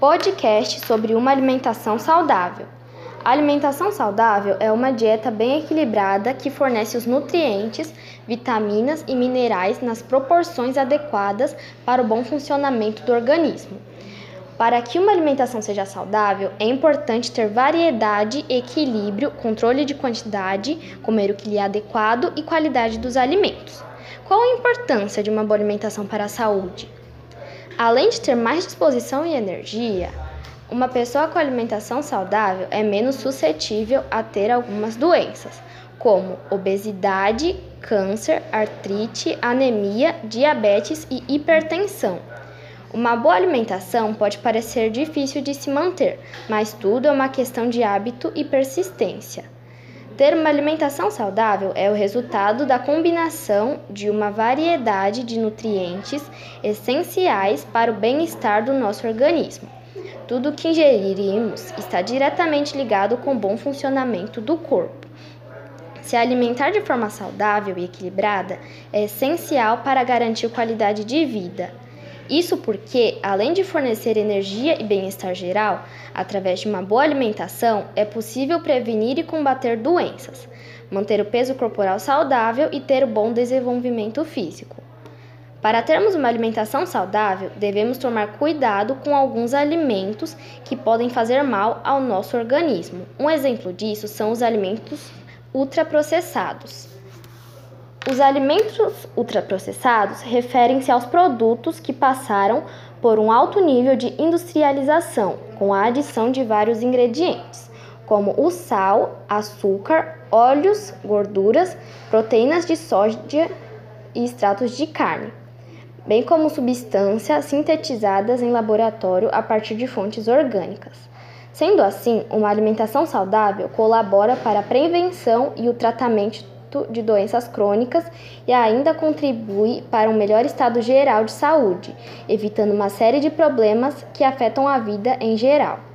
Podcast sobre uma alimentação saudável. A alimentação saudável é uma dieta bem equilibrada que fornece os nutrientes, vitaminas e minerais nas proporções adequadas para o bom funcionamento do organismo. Para que uma alimentação seja saudável, é importante ter variedade, equilíbrio, controle de quantidade, comer o que lhe é adequado e qualidade dos alimentos. Qual a importância de uma boa alimentação para a saúde? Além de ter mais disposição e energia, uma pessoa com alimentação saudável é menos suscetível a ter algumas doenças, como obesidade, câncer, artrite, anemia, diabetes e hipertensão. Uma boa alimentação pode parecer difícil de se manter, mas tudo é uma questão de hábito e persistência. Ter uma alimentação saudável é o resultado da combinação de uma variedade de nutrientes essenciais para o bem-estar do nosso organismo. Tudo que ingerimos está diretamente ligado com o bom funcionamento do corpo. Se alimentar de forma saudável e equilibrada é essencial para garantir qualidade de vida. Isso porque, além de fornecer energia e bem-estar geral, através de uma boa alimentação é possível prevenir e combater doenças, manter o peso corporal saudável e ter um bom desenvolvimento físico. Para termos uma alimentação saudável, devemos tomar cuidado com alguns alimentos que podem fazer mal ao nosso organismo. Um exemplo disso são os alimentos ultraprocessados. Os alimentos ultraprocessados referem-se aos produtos que passaram por um alto nível de industrialização, com a adição de vários ingredientes, como o sal, açúcar, óleos, gorduras, proteínas de soja e extratos de carne, bem como substâncias sintetizadas em laboratório a partir de fontes orgânicas. Sendo assim, uma alimentação saudável colabora para a prevenção e o tratamento de doenças crônicas e ainda contribui para um melhor estado geral de saúde, evitando uma série de problemas que afetam a vida em geral.